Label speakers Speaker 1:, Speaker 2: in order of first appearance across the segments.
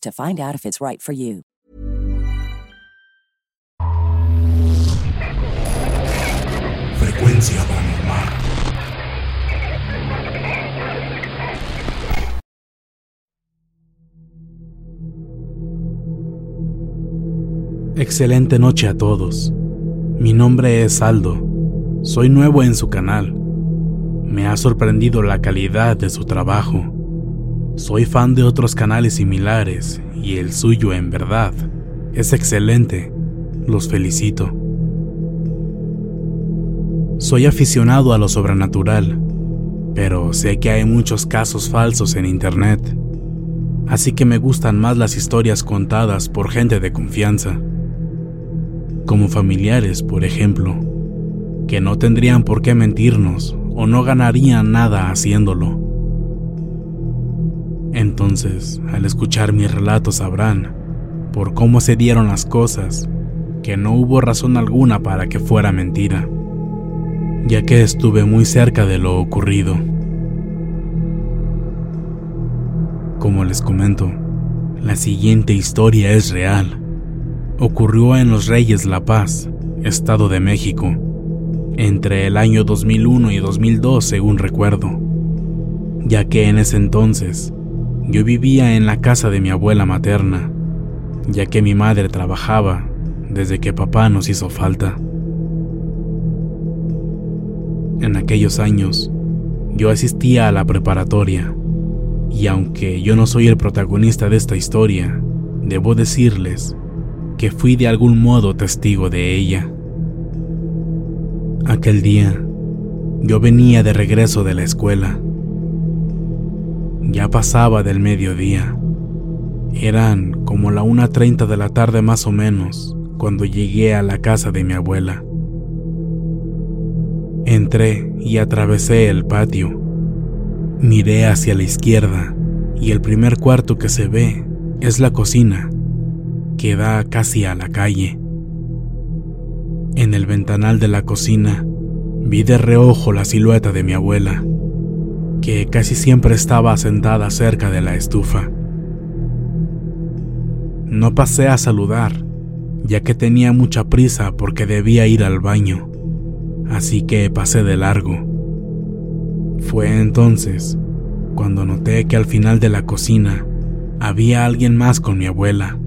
Speaker 1: to find out if it's right for you.
Speaker 2: Frecuencia paranormal.
Speaker 3: Excelente noche a todos. Mi nombre es Aldo. Soy nuevo en su canal. Me ha sorprendido la calidad de su trabajo. Soy fan de otros canales similares y el suyo en verdad es excelente. Los felicito. Soy aficionado a lo sobrenatural, pero sé que hay muchos casos falsos en Internet, así que me gustan más las historias contadas por gente de confianza, como familiares, por ejemplo, que no tendrían por qué mentirnos o no ganarían nada haciéndolo. Entonces, al escuchar mis relatos sabrán, por cómo se dieron las cosas, que no hubo razón alguna para que fuera mentira, ya que estuve muy cerca de lo ocurrido. Como les comento, la siguiente historia es real. Ocurrió en Los Reyes La Paz, Estado de México, entre el año 2001 y 2002 según recuerdo, ya que en ese entonces yo vivía en la casa de mi abuela materna, ya que mi madre trabajaba desde que papá nos hizo falta. En aquellos años, yo asistía a la preparatoria, y aunque yo no soy el protagonista de esta historia, debo decirles que fui de algún modo testigo de ella. Aquel día, yo venía de regreso de la escuela ya pasaba del mediodía. Eran como la 1.30 de la tarde más o menos cuando llegué a la casa de mi abuela. Entré y atravesé el patio. Miré hacia la izquierda y el primer cuarto que se ve es la cocina, que da casi a la calle. En el ventanal de la cocina vi de reojo la silueta de mi abuela que casi siempre estaba sentada cerca de la estufa. No pasé a saludar, ya que tenía mucha prisa porque debía ir al baño, así que pasé de largo. Fue entonces cuando noté que al final de la cocina había alguien más con mi abuela.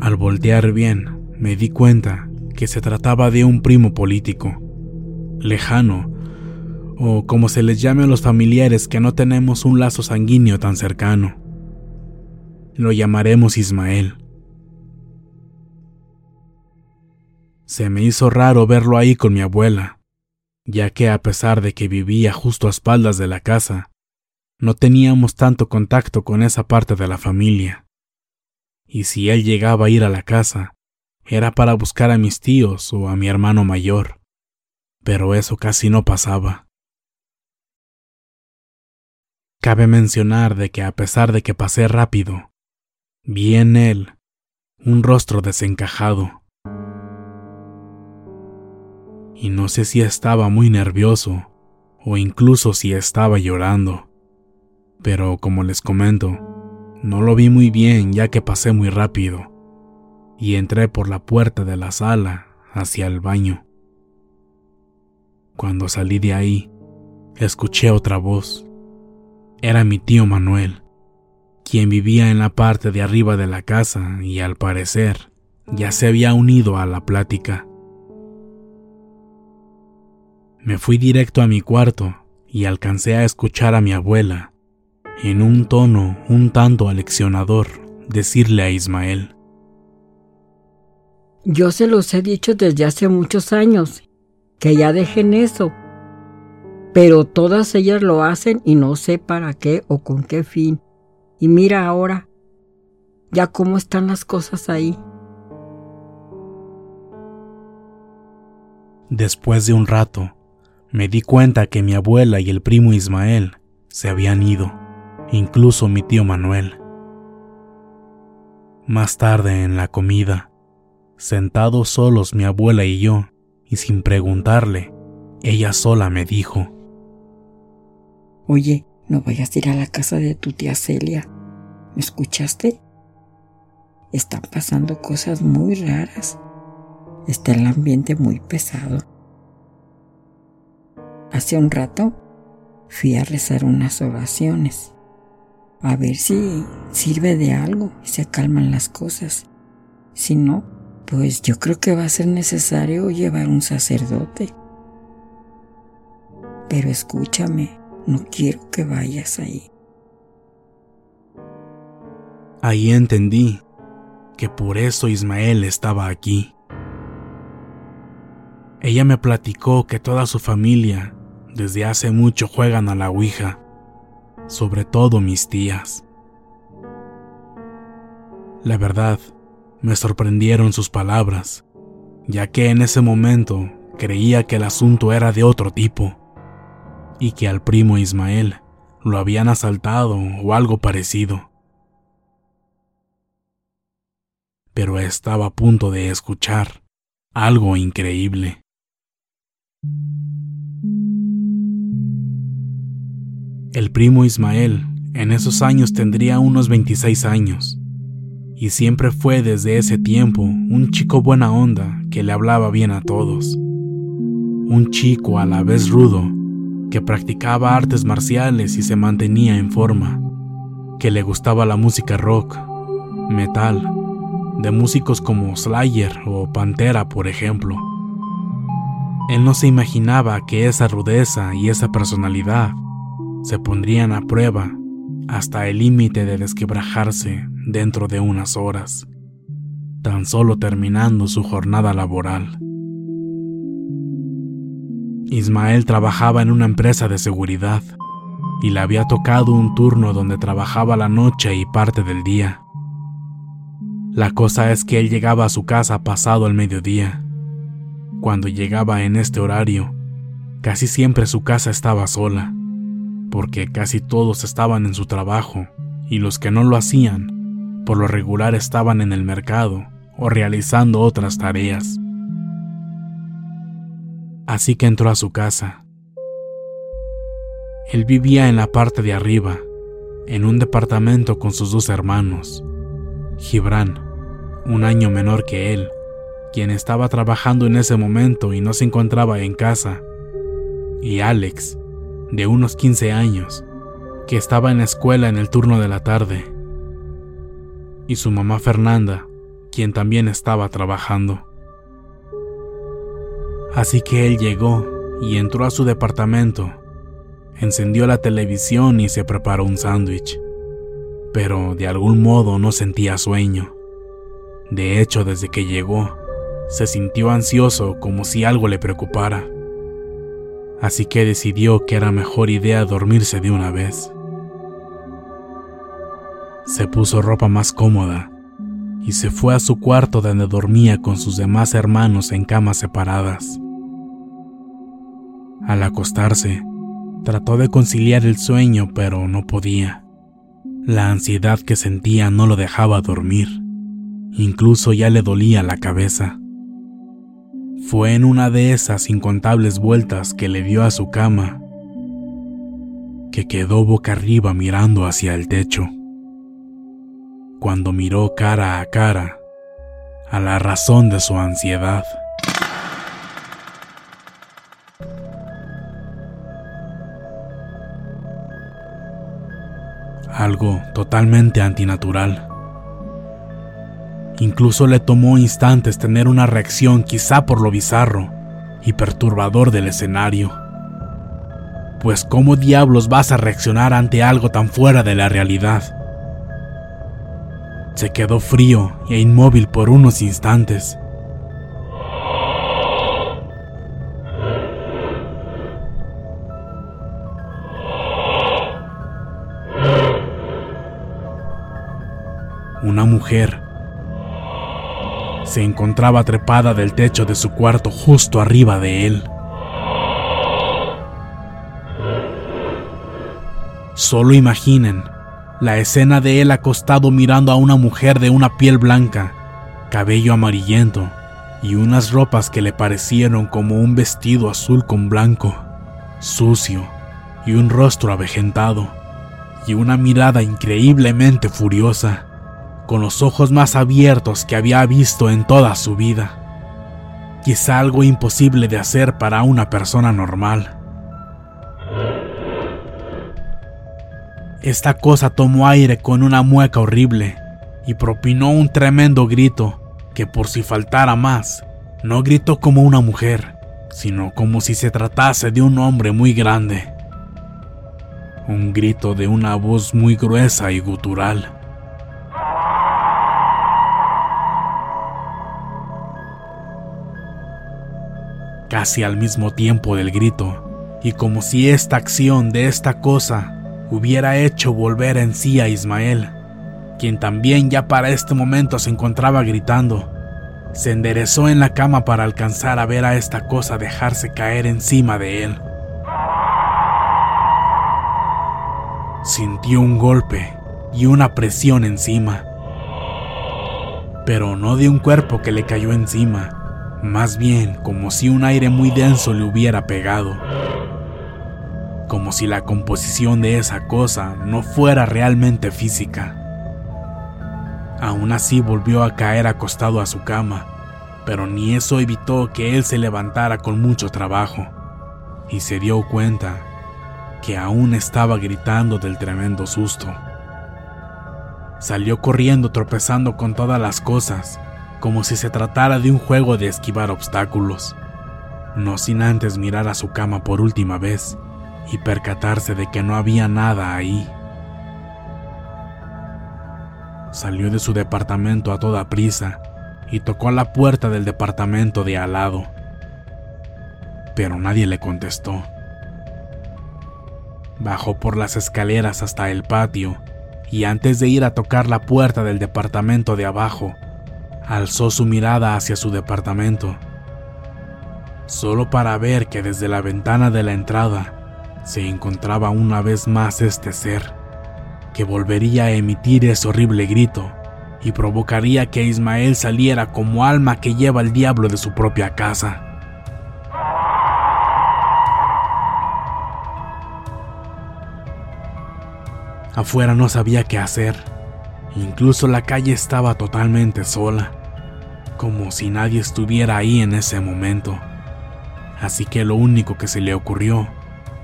Speaker 3: Al voltear bien, me di cuenta que se trataba de un primo político, lejano o como se les llame a los familiares que no tenemos un lazo sanguíneo tan cercano. Lo llamaremos Ismael. Se me hizo raro verlo ahí con mi abuela, ya que a pesar de que vivía justo a espaldas de la casa, no teníamos tanto contacto con esa parte de la familia. Y si él llegaba a ir a la casa, era para buscar a mis tíos o a mi hermano mayor, pero eso casi no pasaba. Cabe mencionar de que a pesar de que pasé rápido, vi en él un rostro desencajado. Y no sé si estaba muy nervioso o incluso si estaba llorando. Pero como les comento, no lo vi muy bien ya que pasé muy rápido y entré por la puerta de la sala hacia el baño. Cuando salí de ahí, escuché otra voz. Era mi tío Manuel, quien vivía en la parte de arriba de la casa y al parecer ya se había unido a la plática. Me fui directo a mi cuarto y alcancé a escuchar a mi abuela, en un tono un tanto aleccionador, decirle a Ismael.
Speaker 2: Yo se los he dicho desde hace muchos años, que ya dejen eso. Pero todas ellas lo hacen y no sé para qué o con qué fin. Y mira ahora, ya cómo están las cosas ahí.
Speaker 3: Después de un rato, me di cuenta que mi abuela y el primo Ismael se habían ido, incluso mi tío Manuel. Más tarde en la comida, sentados solos mi abuela y yo, y sin preguntarle, ella sola me dijo,
Speaker 2: Oye, no vayas a ir a la casa de tu tía Celia. ¿Me escuchaste? Están pasando cosas muy raras. Está el ambiente muy pesado. Hace un rato fui a rezar unas oraciones. A ver si sirve de algo y se calman las cosas. Si no, pues yo creo que va a ser necesario llevar un sacerdote. Pero escúchame, no quiero que vayas ahí.
Speaker 3: Ahí entendí que por eso Ismael estaba aquí. Ella me platicó que toda su familia desde hace mucho juegan a la Ouija, sobre todo mis tías. La verdad, me sorprendieron sus palabras, ya que en ese momento creía que el asunto era de otro tipo, y que al primo Ismael lo habían asaltado o algo parecido. Pero estaba a punto de escuchar algo increíble. El primo Ismael en esos años tendría unos 26 años y siempre fue desde ese tiempo un chico buena onda que le hablaba bien a todos. Un chico a la vez rudo, que practicaba artes marciales y se mantenía en forma, que le gustaba la música rock, metal, de músicos como Slayer o Pantera, por ejemplo. Él no se imaginaba que esa rudeza y esa personalidad se pondrían a prueba hasta el límite de desquebrajarse dentro de unas horas, tan solo terminando su jornada laboral. Ismael trabajaba en una empresa de seguridad y le había tocado un turno donde trabajaba la noche y parte del día. La cosa es que él llegaba a su casa pasado el mediodía. Cuando llegaba en este horario, casi siempre su casa estaba sola, porque casi todos estaban en su trabajo y los que no lo hacían por lo regular estaban en el mercado o realizando otras tareas. Así que entró a su casa. Él vivía en la parte de arriba, en un departamento con sus dos hermanos, Gibran, un año menor que él, quien estaba trabajando en ese momento y no se encontraba en casa, y Alex, de unos 15 años, que estaba en la escuela en el turno de la tarde y su mamá Fernanda, quien también estaba trabajando. Así que él llegó y entró a su departamento, encendió la televisión y se preparó un sándwich, pero de algún modo no sentía sueño. De hecho, desde que llegó, se sintió ansioso como si algo le preocupara. Así que decidió que era mejor idea dormirse de una vez. Se puso ropa más cómoda y se fue a su cuarto donde dormía con sus demás hermanos en camas separadas. Al acostarse, trató de conciliar el sueño, pero no podía. La ansiedad que sentía no lo dejaba dormir. Incluso ya le dolía la cabeza. Fue en una de esas incontables vueltas que le dio a su cama que quedó boca arriba mirando hacia el techo. Cuando miró cara a cara a la razón de su ansiedad. Algo totalmente antinatural. Incluso le tomó instantes tener una reacción quizá por lo bizarro y perturbador del escenario. Pues ¿cómo diablos vas a reaccionar ante algo tan fuera de la realidad? Se quedó frío e inmóvil por unos instantes. Una mujer se encontraba trepada del techo de su cuarto justo arriba de él. Solo imaginen la escena de él acostado mirando a una mujer de una piel blanca, cabello amarillento y unas ropas que le parecieron como un vestido azul con blanco, sucio y un rostro avejentado y una mirada increíblemente furiosa con los ojos más abiertos que había visto en toda su vida. Quizá algo imposible de hacer para una persona normal. Esta cosa tomó aire con una mueca horrible y propinó un tremendo grito que por si faltara más, no gritó como una mujer, sino como si se tratase de un hombre muy grande. Un grito de una voz muy gruesa y gutural. Casi al mismo tiempo del grito, y como si esta acción de esta cosa hubiera hecho volver en sí a Ismael, quien también ya para este momento se encontraba gritando. Se enderezó en la cama para alcanzar a ver a esta cosa dejarse caer encima de él. Sintió un golpe y una presión encima, pero no de un cuerpo que le cayó encima, más bien como si un aire muy denso le hubiera pegado, como si la composición de esa cosa no fuera realmente física. Aún así volvió a caer acostado a su cama, pero ni eso evitó que él se levantara con mucho trabajo, y se dio cuenta que aún estaba gritando del tremendo susto. Salió corriendo tropezando con todas las cosas, como si se tratara de un juego de esquivar obstáculos, no sin antes mirar a su cama por última vez y percatarse de que no había nada ahí. Salió de su departamento a toda prisa y tocó a la puerta del departamento de al lado, pero nadie le contestó. Bajó por las escaleras hasta el patio y antes de ir a tocar la puerta del departamento de abajo, alzó su mirada hacia su departamento, solo para ver que desde la ventana de la entrada se encontraba una vez más este ser, que volvería a emitir ese horrible grito y provocaría que Ismael saliera como alma que lleva el diablo de su propia casa. Afuera no sabía qué hacer Incluso la calle estaba totalmente sola, como si nadie estuviera ahí en ese momento. Así que lo único que se le ocurrió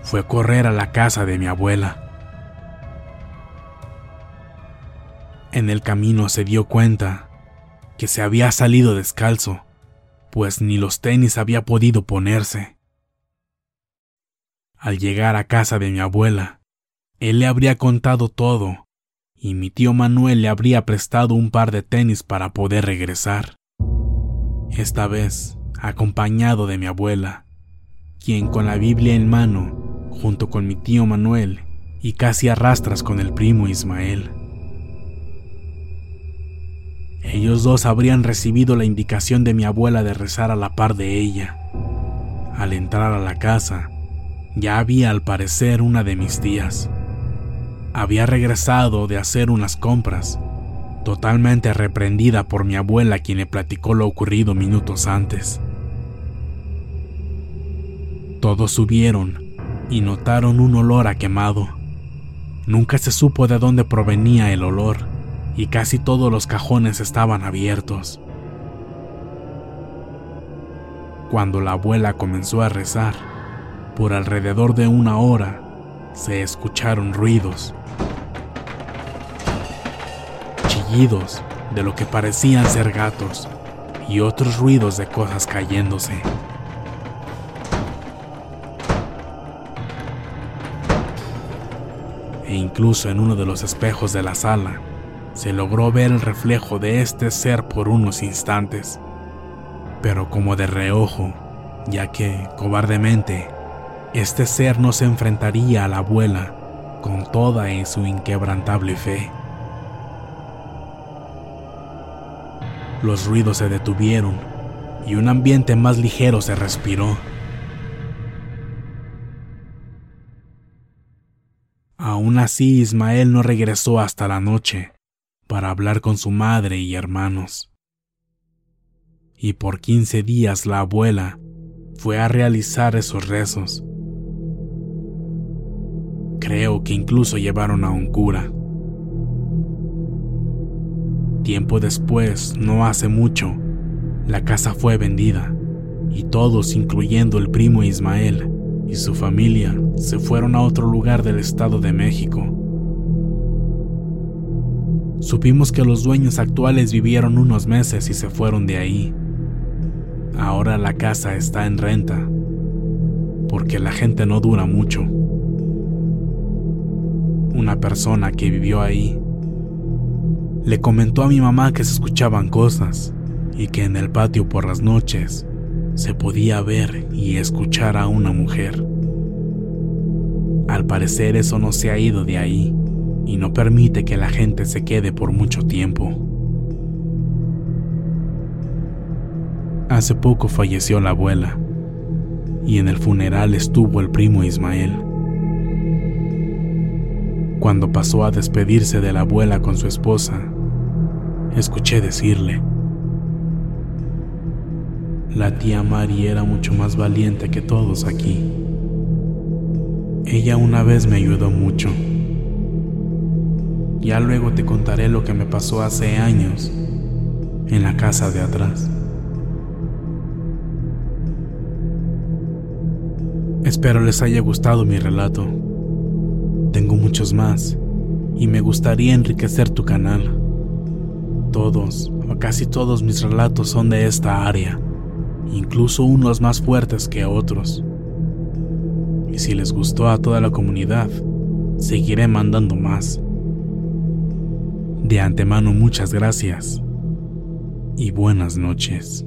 Speaker 3: fue correr a la casa de mi abuela. En el camino se dio cuenta que se había salido descalzo, pues ni los tenis había podido ponerse. Al llegar a casa de mi abuela, él le habría contado todo y mi tío Manuel le habría prestado un par de tenis para poder regresar. esta vez acompañado de mi abuela, quien con la Biblia en mano, junto con mi tío Manuel y casi arrastras con el primo Ismael. Ellos dos habrían recibido la indicación de mi abuela de rezar a la par de ella. Al entrar a la casa, ya había al parecer una de mis tías. Había regresado de hacer unas compras, totalmente reprendida por mi abuela quien le platicó lo ocurrido minutos antes. Todos subieron y notaron un olor a quemado. Nunca se supo de dónde provenía el olor y casi todos los cajones estaban abiertos. Cuando la abuela comenzó a rezar, por alrededor de una hora se escucharon ruidos, chillidos de lo que parecían ser gatos y otros ruidos de cosas cayéndose. E incluso en uno de los espejos de la sala se logró ver el reflejo de este ser por unos instantes, pero como de reojo, ya que, cobardemente, este ser no se enfrentaría a la abuela con toda su inquebrantable fe. Los ruidos se detuvieron y un ambiente más ligero se respiró. Aún así, Ismael no regresó hasta la noche para hablar con su madre y hermanos. Y por quince días la abuela fue a realizar esos rezos Creo que incluso llevaron a un cura. Tiempo después, no hace mucho, la casa fue vendida y todos, incluyendo el primo Ismael y su familia, se fueron a otro lugar del Estado de México. Supimos que los dueños actuales vivieron unos meses y se fueron de ahí. Ahora la casa está en renta, porque la gente no dura mucho una persona que vivió ahí, le comentó a mi mamá que se escuchaban cosas y que en el patio por las noches se podía ver y escuchar a una mujer. Al parecer eso no se ha ido de ahí y no permite que la gente se quede por mucho tiempo. Hace poco falleció la abuela y en el funeral estuvo el primo Ismael. Cuando pasó a despedirse de la abuela con su esposa, escuché decirle, la tía Mari era mucho más valiente que todos aquí. Ella una vez me ayudó mucho. Ya luego te contaré lo que me pasó hace años en la casa de atrás. Espero les haya gustado mi relato. Tengo muchos más y me gustaría enriquecer tu canal. Todos o casi todos mis relatos son de esta área, incluso unos más fuertes que otros. Y si les gustó a toda la comunidad, seguiré mandando más. De antemano muchas gracias y buenas noches.